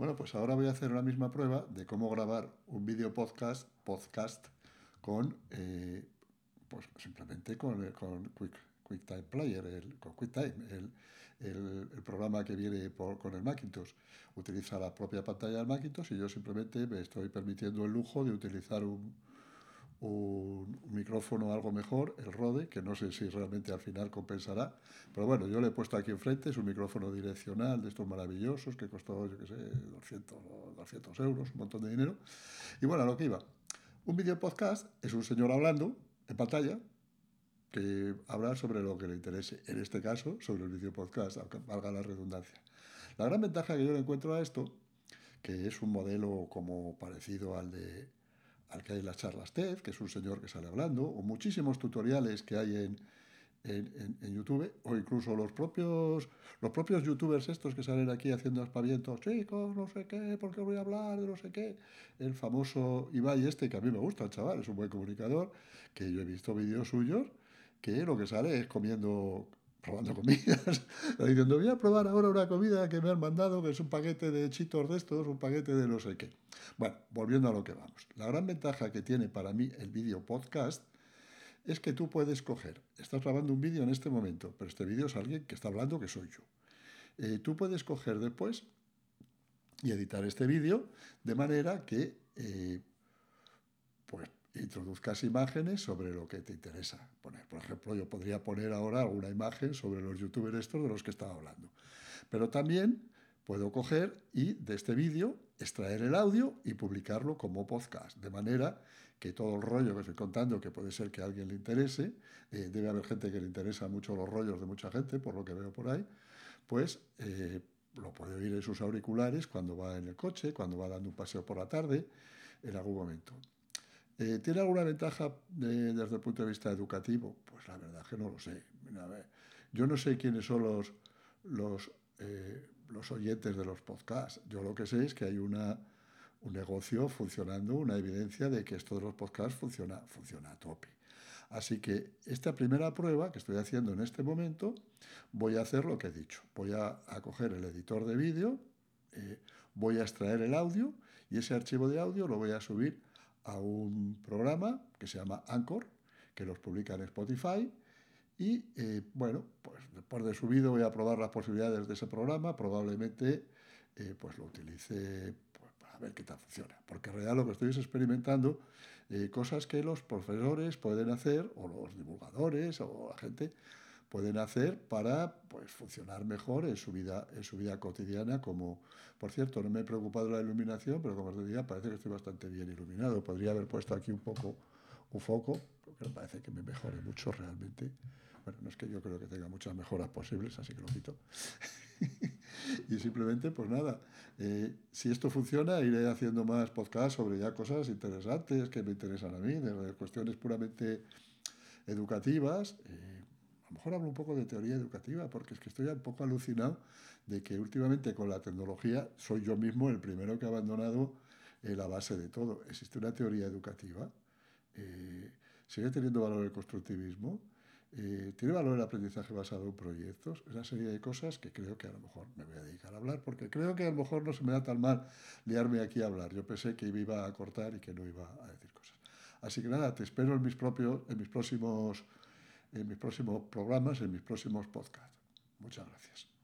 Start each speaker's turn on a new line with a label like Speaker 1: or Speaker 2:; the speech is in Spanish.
Speaker 1: Bueno, pues ahora voy a hacer la misma prueba de cómo grabar un vídeo podcast, podcast con, eh, pues simplemente con, con Quick, QuickTime Player, el, con QuickTime, el, el, programa que viene con el Macintosh. Utiliza la propia pantalla del Macintosh y yo simplemente me estoy permitiendo el lujo de utilizar un, un, micrófono algo mejor, el Rode, que no sé si realmente al final compensará, pero bueno, yo le he puesto aquí enfrente, es un micrófono direccional de estos maravillosos que costó, yo qué sé, 200, 200 euros, un montón de dinero. Y bueno, a lo que iba. Un video podcast es un señor hablando en pantalla que habla sobre lo que le interese, en este caso sobre el video podcast, valga la redundancia. La gran ventaja que yo le encuentro a esto, que es un modelo como parecido al de al que hay las charlas TED, que es un señor que sale hablando, o muchísimos tutoriales que hay en, en, YouTube, o incluso los propios, los propios youtubers estos que salen aquí haciendo aspavientos, chicos, no sé qué, porque voy a hablar de no sé qué. El famoso Ibai este, que a mí me gusta, el chaval, es un buen comunicador, que yo he visto vídeos suyos, que lo que sale es comiendo probando comidas, diciendo, voy a probar ahora una comida que me han mandado, que es un paquete de chitos de estos, un paquete de no sé qué. Bueno, volviendo a lo que vamos. La gran ventaja que tiene para mí el vídeo podcast es que tú puedes coger, estás grabando un vídeo en este momento, pero este vídeo es alguien que está hablando que soy yo. Eh, tú puedes coger después y editar este vídeo de manera que eh, pues introduzcas imágenes sobre lo que te interesa poner. Por ejemplo, yo podría poner ahora alguna imagen sobre los youtubers estos de los que estaba hablando. Pero también puedo coger y de este vídeo extraer el audio y publicarlo como podcast, de manera que todo el rollo que estoy contando, que puede ser que a alguien le interese, eh, debe haber gente que le interesa mucho los rollos de mucha gente, por lo que veo por ahí, pues eh, lo puede oír en sus auriculares cuando va en el coche, cuando va dando un paseo por la tarde, en algún momento. Eh, ¿Tiene alguna ventaja desde el punto de vista educativo? Pues la verdad que no lo sé. yo no sé quiénes son los, eh, los oyentes de los podcasts. Yo lo que sé es que hay una, un negocio funcionando, una evidencia de que esto de los podcasts funciona, funciona a tope. Así que esta primera prueba que estoy haciendo en este momento, voy a hacer lo que he dicho. Voy a, coger el editor de vídeo, eh, voy a extraer el audio y ese archivo de audio lo voy a subir a un programa que se llama Anchor, que los publica en Spotify. Y eh, bueno, pues después de subido voy a probar las posibilidades de ese programa. Probablemente eh, pues lo utilice pues, para ver qué tal funciona. Porque en realidad lo que estoy es experimentando eh, cosas que los profesores pueden hacer, o los divulgadores, o la gente pueden hacer para pues, funcionar mejor en su, vida, en su vida cotidiana. Como, por cierto, no me he preocupado de la iluminación, pero como os decía, parece que estoy bastante bien iluminado. Podría haber puesto aquí un poco un foco, porque me parece que me mejore mucho realmente. Bueno, no es que yo creo que tenga muchas mejoras posibles, así que lo quito. y simplemente, pues nada, eh, si esto funciona, iré haciendo más podcasts sobre ya cosas interesantes que me interesan a mí, cuestiones puramente educativas. Eh, lo mejor hablo un poco de teoría educativa, porque es que estoy un poco alucinado de que últimamente con la tecnología soy yo mismo el primero que ha abandonado eh, la base de todo. Existe una teoría educativa, eh, sigue teniendo valor el constructivismo, eh, tiene valor el aprendizaje basado en proyectos, una serie de cosas que creo que a lo mejor me voy a dedicar a hablar, porque creo que a lo mejor no se me da tan mal liarme aquí a hablar. Yo pensé que iba a cortar y que no iba a decir cosas. Así que nada, te espero en mis, propios, en mis próximos en mis próximos programas, en mis próximos podcasts. Muchas gracias.